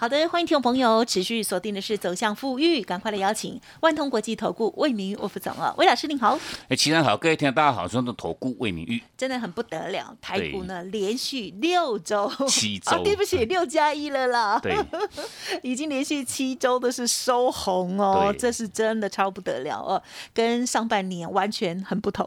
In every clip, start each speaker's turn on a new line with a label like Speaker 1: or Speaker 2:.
Speaker 1: 好的，欢迎听众朋友持续锁定的是走向富裕，赶快来邀请万通国际投顾魏明玉魏副总啊，魏老师您好。
Speaker 2: 哎，齐人好，各位听众大家好，我是投顾魏明玉。
Speaker 1: 真的很不得了，台股呢连续六周，
Speaker 2: 七周，
Speaker 1: 对不起，六加一了啦。
Speaker 2: 对，
Speaker 1: 已经连续七周都是收红哦，这是真的超不得了哦，跟上半年完全很不同。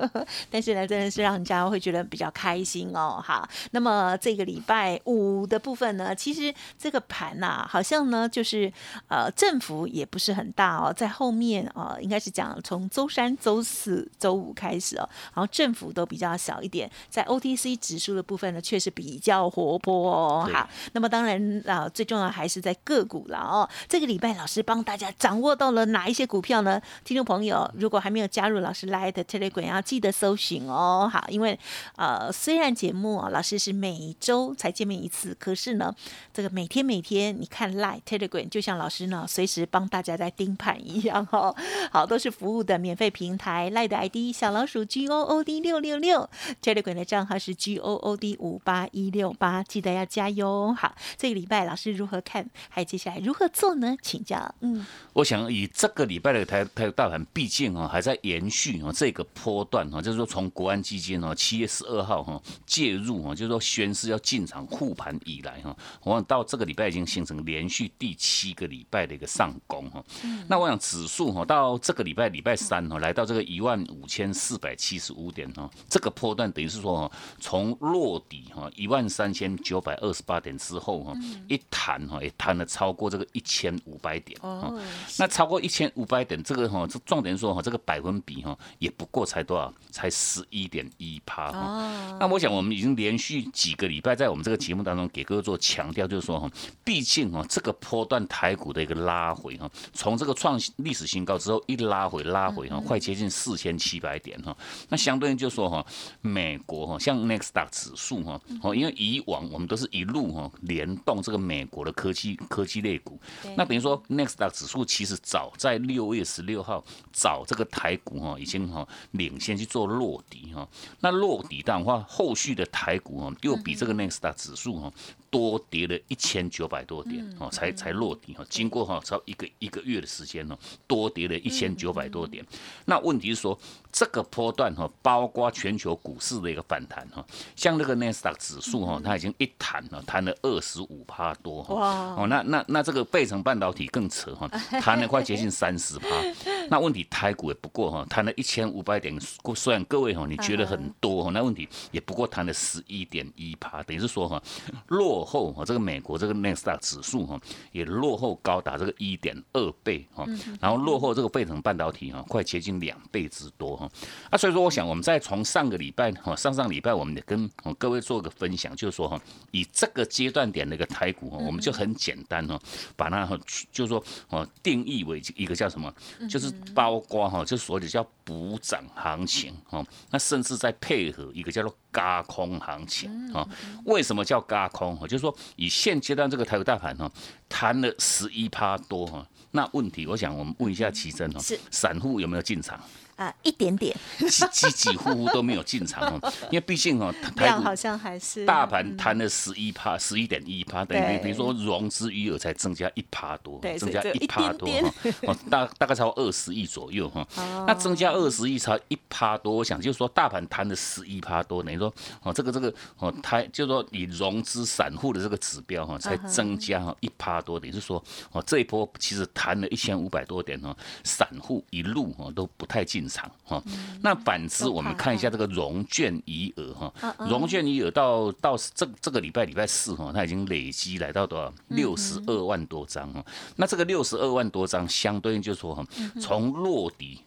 Speaker 1: 但是呢，真的是让人家会觉得比较开心哦。好，那么这个礼拜五的部分呢，其实这个。盘呐，好像呢，就是呃，振幅也不是很大哦，在后面啊，应该是讲从周三、周四周五开始哦，然后振幅都比较小一点，在 OTC 指数的部分呢，确实比较活泼哦。好，那么当然啊，最重要还是在个股了哦。这个礼拜老师帮大家掌握到了哪一些股票呢？听众朋友，如果还没有加入老师 Light Telegram，要记得搜寻哦。好，因为呃，虽然节目啊，老师是每周才见面一次，可是呢，这个每天每天你看 Line Telegram 就像老师呢随时帮大家在盯盘一样哦，好都是服务的免费平台，Line 的 ID 小老鼠 G O O D 六六六，Telegram 的账号是 G O O D 五八一六八，记得要加油。好，这个礼拜老师如何看？还有接下来如何做呢？请教。
Speaker 2: 嗯，我想以这个礼拜的台台大盘，毕竟啊还在延续啊这个波段啊，就是说从国安基金哦七月十二号哈介入啊，就是说宣誓要进场护盘以来哈，我想到这个礼拜。已经形成连续第七个礼拜的一个上攻哈，那我想指数哈到这个礼拜礼拜三哈来到这个一万五千四百七十五点哈，这个波段等于是说哈从落底哈一万三千九百二十八点之后哈一弹哈也弹了超过这个一千五百点哦，那超过一千五百点这个哈这重点说哈这个百分比哈也不过才多少才十一点一趴哈，那我想我们已经连续几个礼拜在我们这个节目当中给各位做强调就是说哈。毕竟啊，这个波段台股的一个拉回哈，从这个创历史新高之后一拉回拉回哈，快接近四千七百点哈。那相对应就说哈，美国哈，像 Next d a 指数哈，哦，因为以往我们都是一路哈联动这个美国的科技科技类股，那等于说 Next d a 指数其实早在六月十六号早这个台股哈已经哈领先去做落底哈。那落底的话，后续的台股哈又比这个 Next d a 指数哈。多跌了一千九百多点哦，才才落底哈。经过哈超一个一个月的时间呢，多跌了一千九百多点。那问题是说，这个波段哈，包括全球股市的一个反弹哈，像那个纳斯达克指数哈，它已经一弹了，弹了二十五趴多哈。哦，那那那这个倍成半导体更扯哈，弹了快接近三十趴。那问题台股也不过哈，弹了一千五百点，虽然各位哈你觉得很多哈，那问题也不过弹了十一点一趴，等于是说哈落。后哈，这个美国这个纳斯达指数哈也落后高达这个一点二倍哈，然后落后这个费城半导体哈快接近两倍之多哈。啊，所以说我想我们再从上个礼拜哈，上上礼拜我们也跟各位做个分享，就是说哈，以这个阶段点的一个台股哈，我们就很简单哈，把它哈就是说哦定义为一个叫什么，就是包括哈，就所谓的叫补涨行情哈，那甚至再配合一个叫做嘎空行情啊。为什么叫嘎空？就是说，以现阶段这个台股大盘哈，谈了十一趴多哈，那问题，我想我们问一下奇珍哈，散户有没有进场？
Speaker 1: 啊，一点点，
Speaker 2: 几几几乎乎都没有进场哦，因为毕竟哦，
Speaker 1: 台股好像还是
Speaker 2: 大盘摊了十一趴，十一点一趴，等于比如说融资余额才增加一趴多，增加一趴多哈，哦大大概超二十亿左右哈，那增加二十亿超一趴多，我想就是说大盘摊了十一趴多，等于说哦这个这个哦它就是说以融资散户的这个指标哈，才增加哈一趴多，等于是说哦这一波其实谈了一千五百多点哦，散户一路哦都不太进。场哈，那反之，我们看一下这个融券余额哈，融券余额到到这这个礼拜礼拜四哈，它已经累积来到多少？六十二万多张哈，那这个六十二万多张，相对应就是说哈，从落底。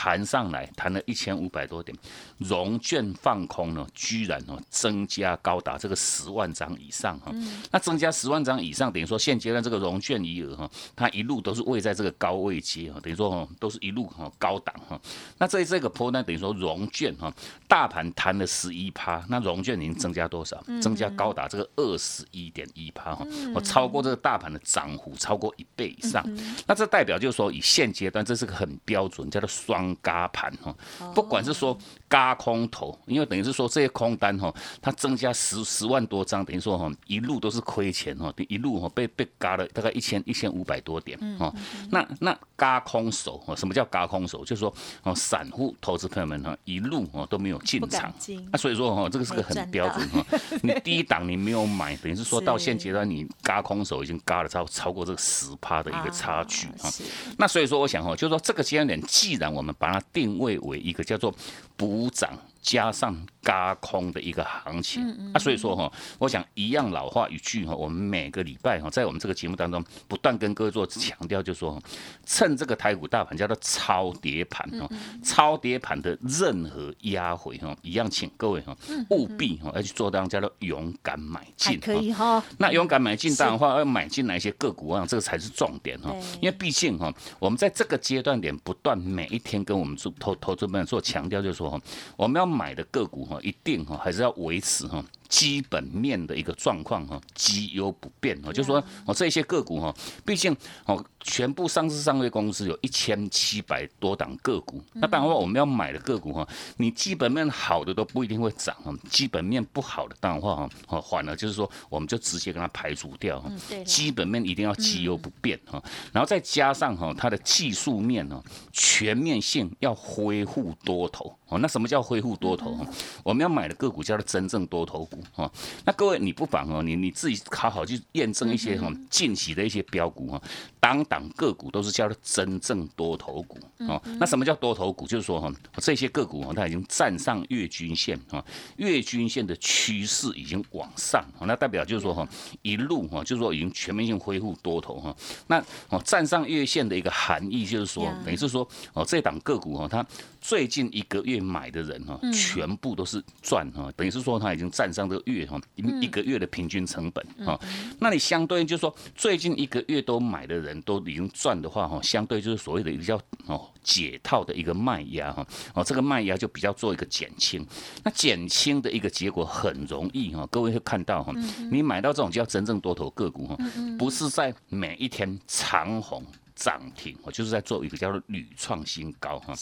Speaker 2: 弹上来，弹了一千五百多点，融券放空呢，居然哦增加高达这个十万张以上哈。那增加十万张以上，等于说现阶段这个融券余额哈，它一路都是位在这个高位阶哈，等于说哦都是一路哈高档哈。那在这个波呢，等于说融券哈，大盘弹了十一趴，那融券已经增加多少？增加高达这个二十一点一趴哈，我超过这个大盘的涨幅超过一倍以上。那这代表就是说，以现阶段这是个很标准叫做双嘎盘哈，不管是说嘎空头，因为等于是说这些空单哈，它增加十十万多张，等于说哈一路都是亏钱哈，一路哈被被嘎了大概一千一千五百多点哦。那那嘎空手哦，什么叫嘎空手？就是说哦，散户投资朋友们哈一路哦都没有进场，那所以说哈这个是个很标准哈，你第一档你没有买，等于是说 到现阶段你嘎空手已经嘎了超超过这个十趴的一个差距啊。那所以说我想哈，就是说这个阶段点，既然我们把它定位为一个叫做补涨。加上嘎空的一个行情啊，所以说哈，我想一样老话一句哈，我们每个礼拜哈，在我们这个节目当中不断跟各位做强调，就说趁这个台股大盘叫做超跌盘哦，超跌盘的任何压回哈，一样请各位哈务必哈要去做当叫做勇敢买进，
Speaker 1: 可以哈。
Speaker 2: 那勇敢买进当然话要买进哪一些个股啊？这个才是重点哈，因为毕竟哈，我们在这个阶段点不断每一天跟我们做投投资们做强调，就是说哈，我们要。买的个股哈，一定哈还是要维持哈。基本面的一个状况哈，基优不变哈，就是说哦这些个股哈，毕竟哦全部上市上柜公司有一千七百多档个股，那当然话我们要买的个股哈，你基本面好的都不一定会涨哈，基本面不好的当然话哈，哦反而就是说我们就直接跟它排除掉哈，基本面一定要基优不变哈，然后再加上哈它的技术面呢全面性要恢复多头哦，那什么叫恢复多头？我们要买的个股叫做真正多头股。哦，那各位你不妨哦，你你自己好好去验证一些哈近期的一些标股哈，当档个股都是叫做真正多头股哦。那什么叫多头股？就是说哈，这些个股哈，它已经站上月均线哈，月均线的趋势已经往上，那代表就是说哈，一路哈，就是说已经全面性恢复多头哈。那哦，站上月线的一个含义就是说，等于是说哦，这档个股哈，它最近一个月买的人哈，全部都是赚哈，等于是说他已经站上。个月哈一一个月的平均成本哈，那你相对就是说最近一个月都买的人都已经赚的话哈，相对就是所谓的一个叫哦解套的一个卖压哈。哦这个卖压就比较做一个减轻，那减轻的一个结果很容易哈，各位会看到哈，你买到这种叫真正多头个股哈，不是在每一天长红。涨停，我就是在做一个叫做屡创新高哈。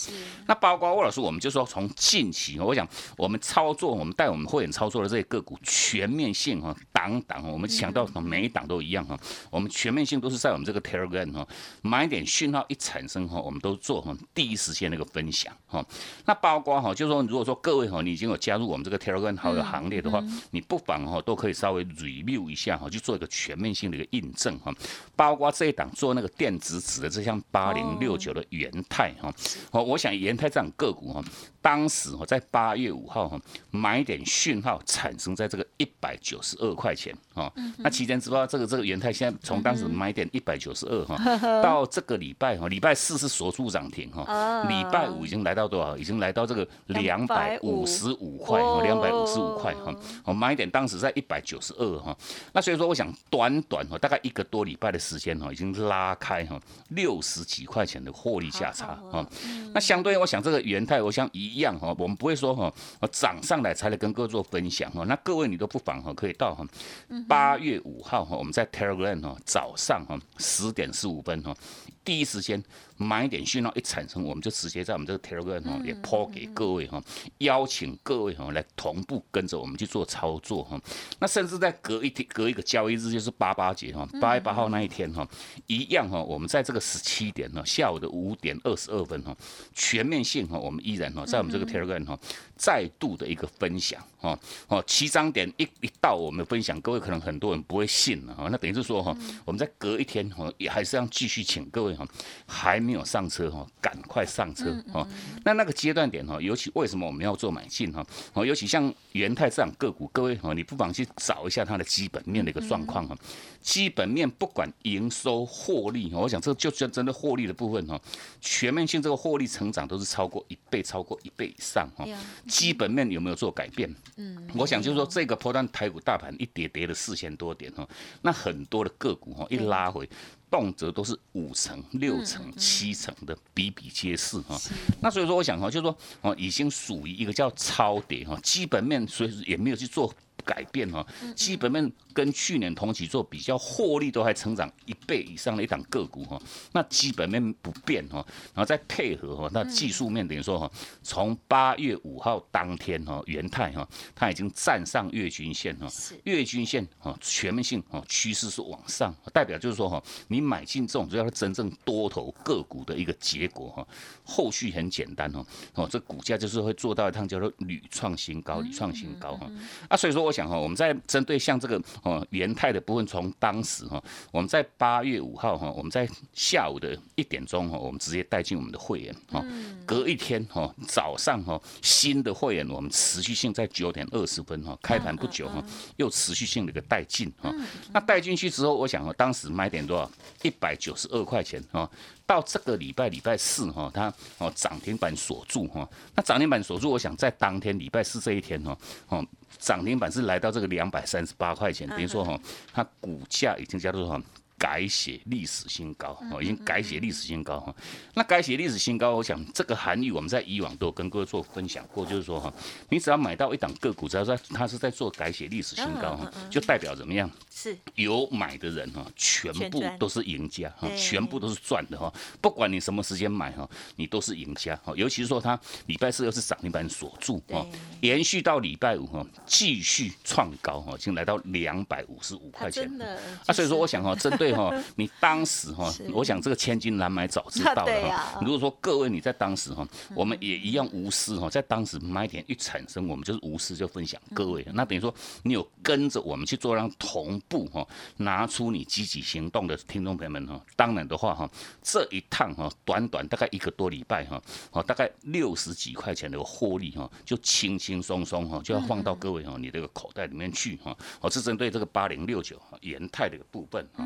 Speaker 2: 那包括魏老师，我们就说从近期，我想我们操作，我们带我们会员操作的这些个股全面性哈，档档我们强调每一档都一样哈。我们全面性都是在我们这个 Telegram 哈，买点讯号一产生哈，我们都做哈第一时间那个分享哈。那包括哈，就是说如果说各位哈，你已经有加入我们这个 Telegram 好友行列的话，你不妨哈都可以稍微 review 一下哈，去做一个全面性的一个印证哈。包括这一档做那个电子。指的这像八零六九的元泰哈，哦，我想元泰这样个股哈，当时哈在八月五号哈买点讯号产生在这个一百九十二块钱哈，那期间知道这个这个元泰现在从当时买点一百九十二哈，到这个礼拜哈，礼拜四是锁住涨停哈，礼拜五已经来到多少？已经来到这个两百五十五块哈，两百五十五。块哈，我买点当时在一百九十二哈，那所以说我想短短哈大概一个多礼拜的时间哈，已经拉开哈。六十几块钱的获利价差啊，那相对我想这个元泰，我想一样哈，我们不会说哈，涨上来才来跟各位做分享哈，那各位你都不妨哈，可以到哈八月五号哈，我们在 Telegram 哈早上哈十点十五分哈。第一时间买点讯号一产生，我们就直接在我们这个 Telegram 哈也抛给各位哈，邀请各位哈来同步跟着我们去做操作哈。那甚至在隔一天隔一个交易日，就是八八节哈，八月八号那一天哈，一样哈，我们在这个十七点呢，下午的五点二十二分哈，全面性哈，我们依然哈在我们这个 Telegram 哈再度的一个分享哈哦，七张点一一到我们分享，各位可能很多人不会信了哈，那等于是说哈，我们在隔一天哈也还是要继续请各位。哈还没有上车哈，赶快上车哦。那那个阶段点哈，尤其为什么我们要做买进哈？哦，尤其像元泰这样个股，各位哈，你不妨去找一下它的基本面的一个状况哈。基本面不管营收获利，我想这就真真的获利的部分哈，全面性这个获利成长都是超过一倍，超过一倍以上哈。基本面有没有做改变？嗯，我想就是说这个波段台股大盘一跌跌了四千多点哈，那很多的个股哈一拉回。动辄都是五成、六成、七成的，比比皆是哈。那所以说，我想哈，就是说哦，已经属于一个叫超跌哈，基本面所以也没有去做。改变哈，基本面跟去年同期做比较，获利都还成长一倍以上的一档个股哈，那基本面不变哈，然后再配合哈，那技术面等于说哈，从八月五号当天哈，元泰哈，它已经站上月均线哈，月均线哈，全面性哈趋势是往上，代表就是说哈，你买进这种主要是真正多头个股的一个结果哈，后续很简单哦，哦，这股价就是会做到一趟叫做屡创新高，屡创新高哈，啊，所以说我。讲哈，我们在针对像这个哦元泰的部分，从当时哈，我们在八月五号哈，我们在下午的一点钟哈，我们直接带进我们的会员哈，隔一天哈早上哈新的会员，我们持续性在九点二十分哈开盘不久哈，又持续性的一个带进哈，那带进去之后，我想哈，当时买点多少？一百九十二块钱哈，到这个礼拜礼拜四哈，它哦涨停板锁住哈，那涨停板锁住，我想在当天礼拜四这一天哈，哦。涨停板是来到这个两百三十八块钱，等于说哈，它股价已经叫做哈改写历史新高哦，已经改写历史新高哈。那改写历史新高，我想这个含义我们在以往都有跟各位做分享过，就是说哈，你只要买到一档个股，只要在它是在做改写历史新高哈，就代表怎么样？是有买的人哈，全部都是赢家哈，全部都是赚的哈。不管你什么时间买哈，你都是赢家哈。尤其是说它礼拜四又是涨停板锁住哈，延续到礼拜五哈，继续创高哈，已经来到两百五十五块钱。啊，所以说我想哈，针对哈 你当时哈，我想这个千金难买早知道了哈。如果说各位你在当时哈，我们也一样无私哈，在当时买点一产生，我们就是无私就分享各位。那等于说你有跟着我们去做让同。步哈，拿出你积极行动的听众朋友们哈，当然的话哈，这一趟哈，短短大概一个多礼拜哈，哦，大概六十几块钱的获利哈，就轻轻松松哈，就要放到各位哈你这个口袋里面去哈，哦，是针对这个八零六九元泰的一个部分哈。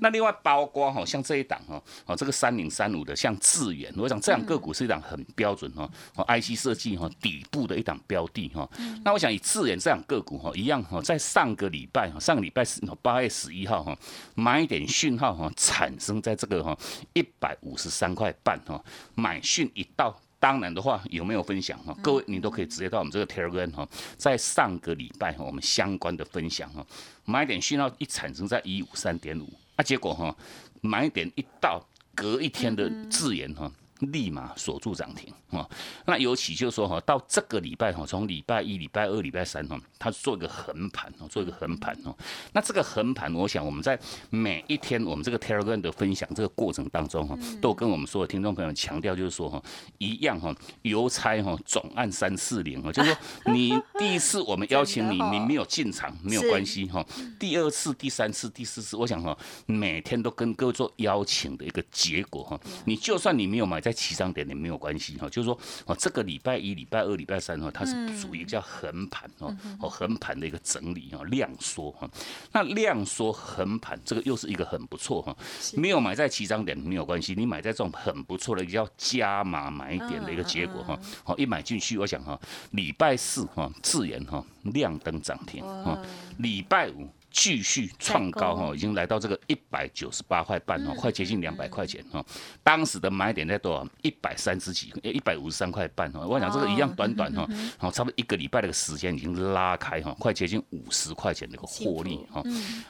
Speaker 2: 那另外包括哈，像这一档哈，哦，这个三零三五的像智远，我想这样个股是一档很标准哈，哦，IC 设计哈底部的一档标的哈。那我想以智远这样个股哈，一样哈，在上个礼拜哈，上个礼拜是。八月十一号哈，买点讯号哈，产生在这个哈一百五十三块半哈，买讯一到，当然的话有没有分享哈？各位你都可以直接到我们这个 Telegram 哈，在上个礼拜哈，我们相关的分享哈，买点讯号一产生在一五三点五，啊结果哈，买点一到，隔一天的字眼哈。立马锁住涨停哦！那尤其就是说哈，到这个礼拜哈，从礼拜一、礼拜二、礼拜三哈，它做一个横盘哦，做一个横盘哦。那这个横盘，我想我们在每一天我们这个 Telegram 的分享这个过程当中哈，都跟我们所有听众朋友强调，就是说哈，一样哈，邮差哈总按三四零啊，就是说 你第一次我们邀请你，你没有进场没有关系哈。第二次、第三次、第四次，我想哈，每天都跟各位做邀请的一个结果哈。你就算你没有买在起涨点也没有关系哈，就是说哦，这个礼拜一、礼拜二、礼拜三哈，它是属于叫横盘哦，哦横盘的一个整理哈，量缩哈。那量缩横盘，这个又是一个很不错哈。没有买在起涨点没有关系，你买在这种很不错的叫加码买点的一个结果哈。好，一买进去，我想哈，礼拜四哈自然哈亮灯涨停哈，礼拜五。继续创高哈，已经来到这个一百九十八块半哈，快接近两百块钱哈。当时的买点在多少？一百三十几，一百五十三块半哈。我想这个一样短短哈，好差不多一个礼拜的个时间已经拉开哈，快接近五十块钱的一个获利哈。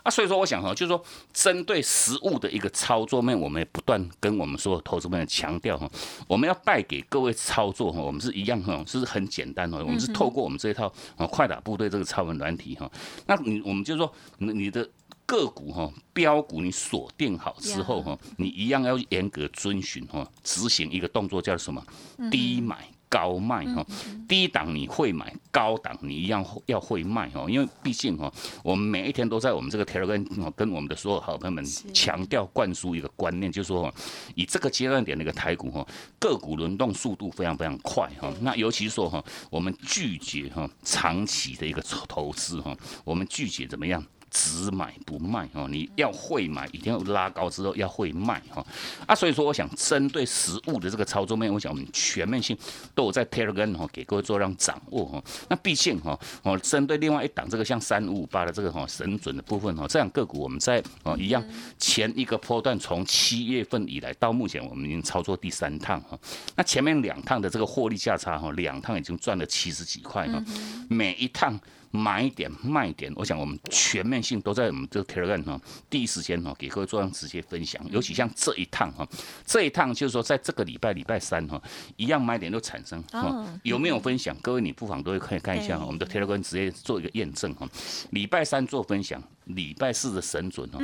Speaker 2: 啊，所以说我想哈，就是说针对实物的一个操作面，我们也不断跟我们所有投资们强调哈，我们要带给各位操作哈，我们是一样哈，是很简单哈，我们是透过我们这一套啊快打部队这个超文软体哈，那你我们就说。那你的个股哈标股你锁定好之后哈，你一样要严格遵循哈，执行一个动作叫什么？低买高卖哈，低档你会买，高档你一样要会卖哦，因为毕竟哈，我们每一天都在我们这个 Telegram 跟我们的所有好朋友们强调灌输一个观念，就是说以这个阶段点的一个台股哈，个股轮动速度非常非常快哈，那尤其是说哈，我们拒绝哈长期的一个投资哈，我们拒绝怎么样？只买不卖哦，你要会买，一定要拉高之后要会卖哈啊，所以说我想针对实物的这个操作面，我想我们全面性都有在 Telegram 哈给各位做让掌握哈。那毕竟哈哦，针对另外一档这个像三五五八的这个哈神准的部分哈，这样个股我们在哦一样前一个波段从七月份以来到目前我们已经操作第三趟哈，那前面两趟的这个获利价差哈，两趟已经赚了七十几块哈，每一趟。买点卖点，我想我们全面性都在我们这个 Telegram 哈，第一时间哈给各位做上直接分享。尤其像这一趟哈，这一趟就是说在这个礼拜礼拜三哈，一样买点都产生哈，有没有分享？各位你不妨都可以看一下我们的 Telegram 直接做一个验证哈。礼拜三做分享，礼拜四的神准哈，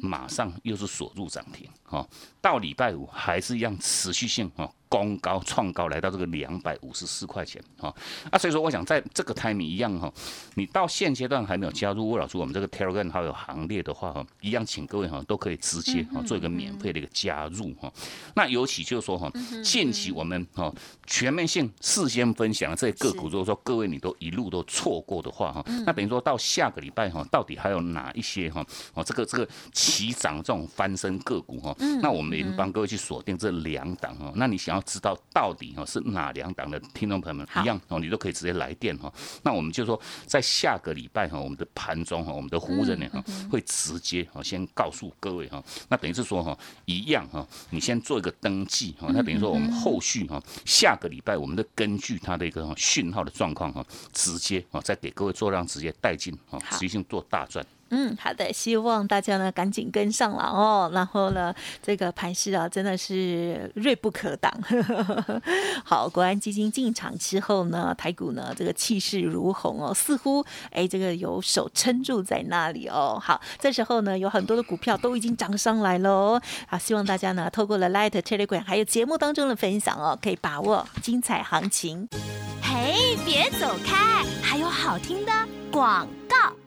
Speaker 2: 马上又是锁入涨停哈，到礼拜五还是一样持续性哈。攻高创高来到这个两百五十四块钱哈。啊，所以说我想在这个 timing 一样哈，你到现阶段还没有加入魏老师我们这个 Telegram 好友行列的话哈，一样请各位哈都可以直接哈做一个免费的一个加入哈。那尤其就是说哈，近期我们哈全面性事先分享这些个股，如果说各位你都一路都错过的话哈，那等于说到下个礼拜哈，到底还有哪一些哈哦这个这个齐涨这种翻身个股哈，那我们帮各位去锁定这两档哈，那你想要。知道到底哈是哪两档的听众朋友们一样哦，你都可以直接来电哈。那我们就说在下个礼拜哈，我们的盘中哈，我们的服务人员哈会直接哈先告诉各位哈。那等于是说哈一样哈，你先做一个登记哈。那等于说我们后续哈下个礼拜我们的根据它的一个讯号的状况哈，直接哦再给各位做让直接带进哈，持续性做大赚。
Speaker 1: 嗯，好的，希望大家呢赶紧跟上了哦。然后呢，这个盘势啊，真的是锐不可挡。好，国安基金进场之后呢，台股呢这个气势如虹哦，似乎哎这个有手撑住在那里哦。好，这时候呢有很多的股票都已经涨上来喽。好，希望大家呢透过了 Light Telegram 还有节目当中的分享哦，可以把握精彩行情。嘿，别走开，还有好听的广告。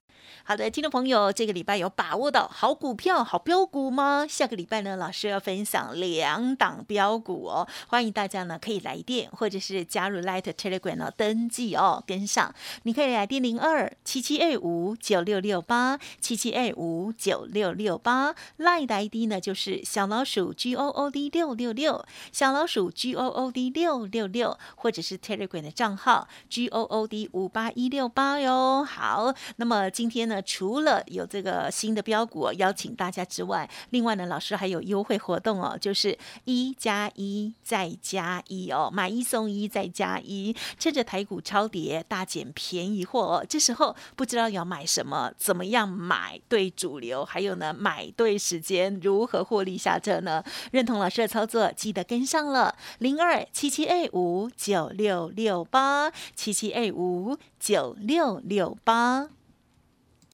Speaker 1: 好的，听众朋友，这个礼拜有把握到好股票、好标股吗？下个礼拜呢，老师要分享两档标股哦，欢迎大家呢可以来电或者是加入 Light Telegram 哦，登记哦，跟上。你可以来电零二七七二五九六六八七七二五九六六八，Light 的 ID 呢就是小老鼠 G O O D 六六六，小老鼠 G O O D 六六六，或者是 Telegram 的账号 G O O D 五八一六八哟。好，那么今天呢？除了有这个新的标股邀请大家之外，另外呢，老师还有优惠活动哦，就是一加一再加一哦，买一送一再加一，趁着台股超跌大减便宜货哦，这时候不知道要买什么，怎么样买对主流，还有呢买对时间，如何获利下车呢？认同老师的操作，记得跟上了零二七七 A 五九六六八七七 A 五九六六八。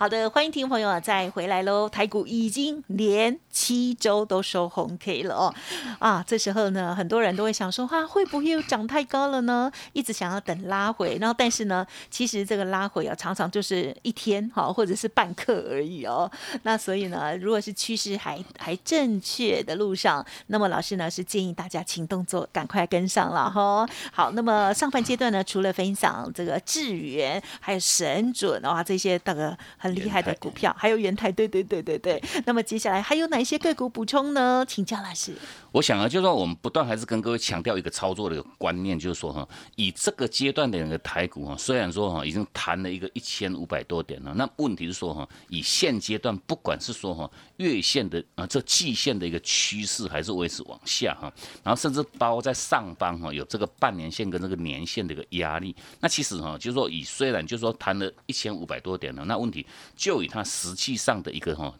Speaker 1: 好的，欢迎听众朋友，再回来喽！台股已经连七周都收红 K 了哦，啊，这时候呢，很多人都会想说，哈，会不会又涨太高了呢？一直想要等拉回，然后但是呢，其实这个拉回啊，常常就是一天哈，或者是半刻而已哦。那所以呢，如果是趋势还还正确的路上，那么老师呢是建议大家请动作，赶快跟上了哈。好，那么上半阶段呢，除了分享这个智源，还有神准哇，这些大个很。厉害的股票，还有元泰，对对对对对。那么接下来还有哪哪些个股补充呢？请教老师。
Speaker 2: 我想啊，就是说我们不断还是跟各位强调一个操作的一个观念，就是说哈，以这个阶段的一个台股哈，虽然说哈已经弹了一个一千五百多点了，那问题是说哈，以现阶段不管是说哈月线的啊这季线的一个趋势还是维持往下哈，然后甚至包括在上方哈有这个半年线跟这个年线的一个压力，那其实哈就是说以虽然就是说弹了一千五百多点了，那问题就以它实际上的一个哈。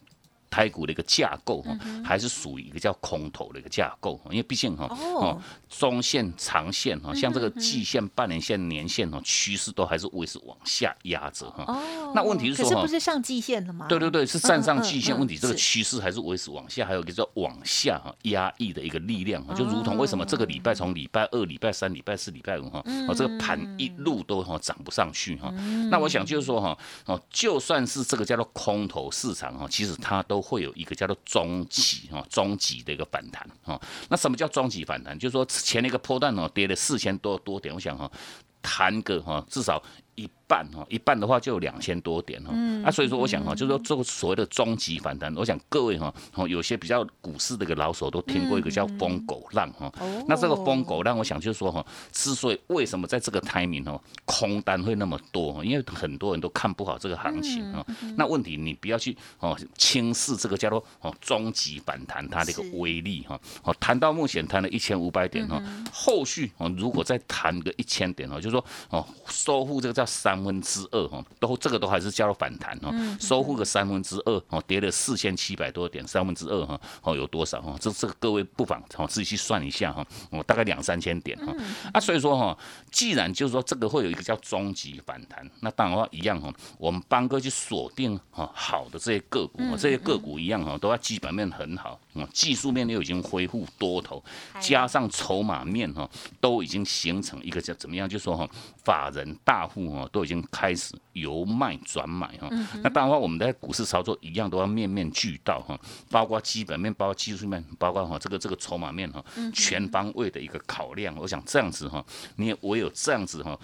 Speaker 2: 台股的一个架构哈，还是属于一个叫空头的一个架构，因为毕竟哈，哦，中线、长线哈，像这个季线、半年线、年线哈，趋势都还是维持往下压着哈。哦，那问题是说，
Speaker 1: 可是不是上季线的吗？
Speaker 2: 对对对，是站上季线。问题这个趋势还是维持往下，还有一个叫往下哈压抑的一个力量哈，就如同为什么这个礼拜从礼拜二、礼拜三、礼拜四、礼拜五哈，哦，这个盘一路都哈涨不上去哈。那我想就是说哈，哦，就算是这个叫做空头市场哈，其实它都会有一个叫做中级哈，中级的一个反弹哈。那什么叫中级反弹？就是说前那个波段哦，跌了四千多多点，我想哈，弹个哈，至少。一半哈，一半的话就有两千多点哈，啊，所以说我想哈，就是说这个所谓的终极反弹，我想各位哈，哦，有些比较股市的一个老手都听过一个叫疯狗浪哈，那这个疯狗浪，我想就是说哈，之所以为什么在这个 timing 哦，空单会那么多，因为很多人都看不好这个行情啊，那问题你不要去哦轻视这个叫做哦终极反弹它的一个威力哈，哦谈到目前谈了一千五百点哈，后续哦如果再谈个一千点哦，就是说哦收复这个叫三分之二哈，都这个都还是叫做反弹哈，收复个三分之二哦，跌了四千七百多点，三分之二哈哦有多少哈？这这个各位不妨哦自己去算一下哈，哦大概两三千点哈啊，所以说哈，既然就是说这个会有一个叫终极反弹，那当然话一样哈，我们帮哥去锁定哈好的这些个股，这些个股一样哈，都要基本面很好，技术面又已经恢复多头，加上筹码面哈，都已经形成一个叫怎么样？就说哈，法人大户哈。都已经开始由卖转买哈，那当然话我们在股市操作一样都要面面俱到哈，包括基本面、包括技术面、包括哈这个这个筹码面哈，全方位的一个考量。我想这样子哈，你也唯有这样子哈。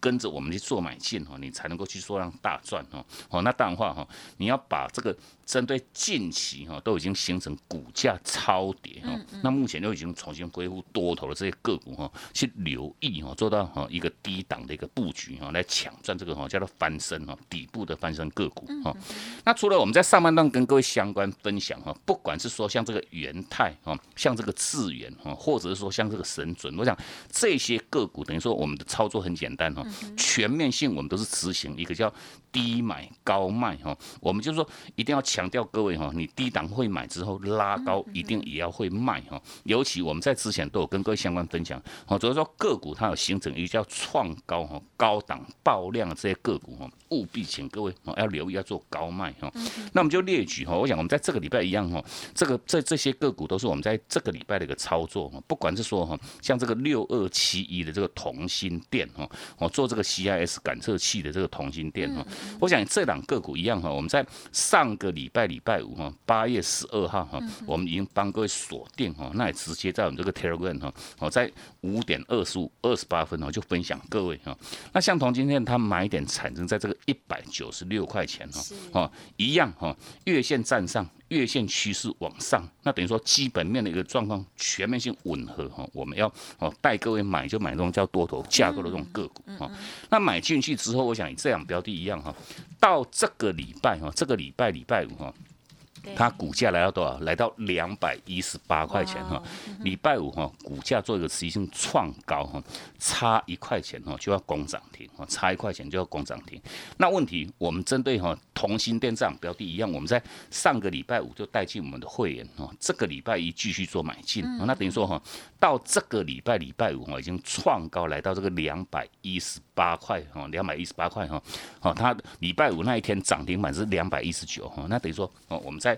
Speaker 2: 跟着我们去做买进哈，你才能够去做让大赚哈。哦，那当然话哈，你要把这个针对近期哈都已经形成股价超跌哈，那目前就已经重新恢复多头的这些个股哈，去留意哈，做到哈一个低档的一个布局哈，来抢赚这个哈叫做翻身哈底部的翻身个股哈。那除了我们在上半段跟各位相关分享哈，不管是说像这个元泰哈，像这个智元哈，或者是说像这个神准，我想这些个股等于说我们的操作很简单哈。全面性，我们都是执行一个叫低买高卖哈。我们就是说，一定要强调各位哈，你低档会买之后拉高，一定也要会卖哈。尤其我们在之前都有跟各位相关分享，哦，主要说个股它有形成一个叫创高哈，高档爆量的这些个股哈，务必请各位哦要留意要做高卖哈。那我们就列举哈，我想我们在这个礼拜一样哈，这个这这些个股都是我们在这个礼拜的一个操作哈，不管是说哈，像这个六二七一的这个同心店哈。做这个 CIS 感测器的这个同心店哈，我想这两个股一样哈，我们在上个礼拜礼拜五哈，八月十二号哈，我们已经帮各位锁定哈，那也直接在我们这个 Telegram 哈，哦在五点二十五二十八分哦就分享各位哈，那像同今天它买点产生在这个一百九十六块钱哈，哦一样哈，月线站上。月线趋势往上，那等于说基本面的一个状况全面性吻合哈，我们要哦带各位买就买这种叫多头架构的这种个股哈。那买进去之后，我想以这两标的一样哈，到这个礼拜哈，这个礼拜礼拜五哈。它股价来到多少？来到两百一十八块钱哈。礼拜五哈，股价做一个持续性创高哈，差一块钱哈就要攻涨停哈，差一块钱就要攻涨停。那问题我们针对哈同心电站标的一样，我们在上个礼拜五就带进我们的会员哈，这个礼拜一继续做买进。那等于说哈，到这个礼拜礼拜五哈已经创高来到这个两百一十八块哈，两百一十八块哈。好，它礼拜五那一天涨停板是两百一十九哈，那等于说哦我们在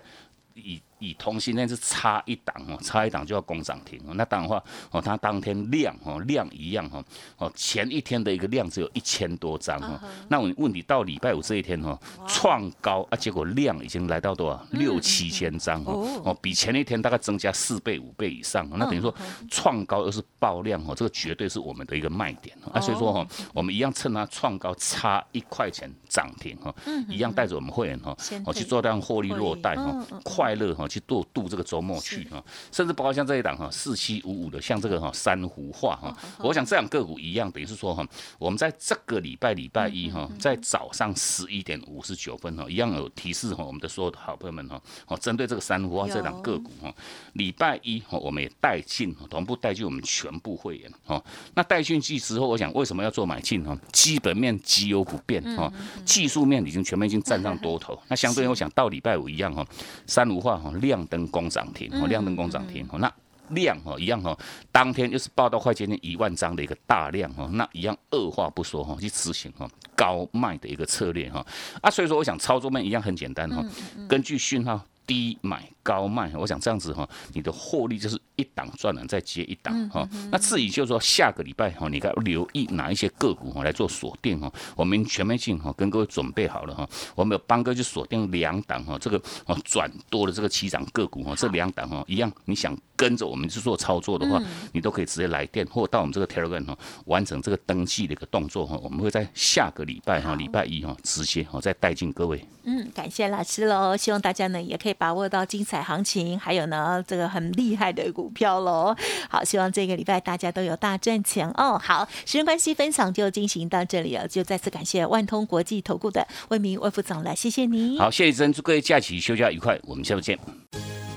Speaker 2: 以以同心链是差一档哦，差一档就要攻涨停哦。那当然话哦，它当天量哦量一样哈哦，前一天的一个量只有一千多张哈。那我问题到礼拜五这一天哈创高啊，结果量已经来到多少六七千张哦哦，比前一天大概增加四倍五倍以上。那等于说创高又是爆量哦，这个绝对是我们的一个卖点啊。所以说哈，我们一样趁它创高差一块钱涨停哈，一样带着我们会员哈，哦去做这样获利落袋哈，快乐哈。哈去度度这个周末去哈，甚至包括像这一档哈四七五五的，像这个哈珊瑚化哈，我想这两个股一样，等于是说哈，我们在这个礼拜礼拜一哈，在早上十一点五十九分哈，一样有提示哈，我们的所有的好朋友们哈，哦，针对这个珊瑚化这两个股哈，礼拜一哈，我们也带进同步带进我们全部会员哈，那带进去之后，我想为什么要做买进哈？基本面基有不变哈，技术面已经全面已经站上多头，那相对我想到礼拜五一样哈，三无化哈亮灯工涨停，哦亮灯工涨停，哦那量哦一样哦，当天又是报到快接近一万张的一个大量哦，那一样二话不说哈去执行哈高卖的一个策略哈，啊所以说我想操作面一样很简单哈，根据讯号低买。高卖，我想这样子哈，你的获利就是一档赚了再接一档哈。那至于就是说下个礼拜哈，你该留意哪一些个股哈来做锁定哈。我们全面性哈跟各位准备好了哈，我们有帮哥去锁定两档哈，这个哦转多的这个起涨个股哈，这两档哈一样，你想跟着我们去做操作的话，你都可以直接来电或到我们这个 Telegram 哈完成这个登记的一个动作哈。我们会在下个礼拜哈礼拜一哈直接哈再带进各位。
Speaker 1: 嗯，感谢老师喽，希望大家呢也可以把握到精彩。行情还有呢，这个很厉害的股票喽。好，希望这个礼拜大家都有大赚钱哦。好，时间关系，分享就进行到这里了，就再次感谢万通国际投顾的魏明魏副总了，谢谢你。
Speaker 2: 好，谢谢珍，祝各位假期休假愉快，我们下次见。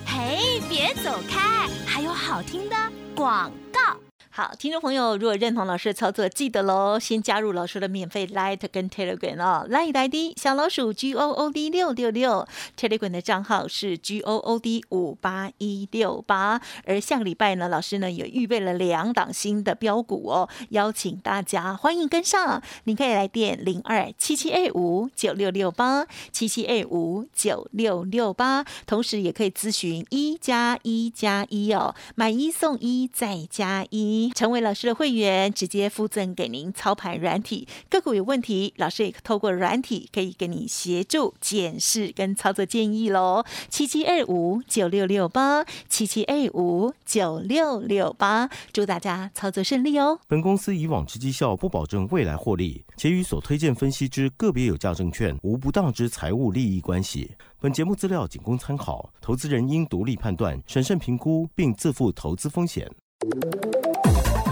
Speaker 3: 嘿，别走开，还有好听的广告。
Speaker 1: 好，听众朋友，如果认同老师的操作，记得喽，先加入老师的免费 Light 跟 Telegram 哦。Light ID 小老鼠 G O O D 六六六，Telegram 的账号是 G O O D 五八一六八。而下个礼拜呢，老师呢也预备了两档新的标股哦，邀请大家欢迎跟上。你可以来电零二七七二五九六六八七七二五九六六八，同时也可以咨询一加一加一哦，买一送一再加一。成为老师的会员，直接附赠给您操盘软体。个股有问题，老师也透过软体可以给你协助检视跟操作建议喽。七七二五九六六八，七七二五九六六八，祝大家操作顺利哦。
Speaker 4: 本公司以往之绩效不保证未来获利，且与所推荐分析之个别有价证券无不当之财务利益关系。本节目资料仅供参考，投资人应独立判断、审慎评估，并自负投资风险。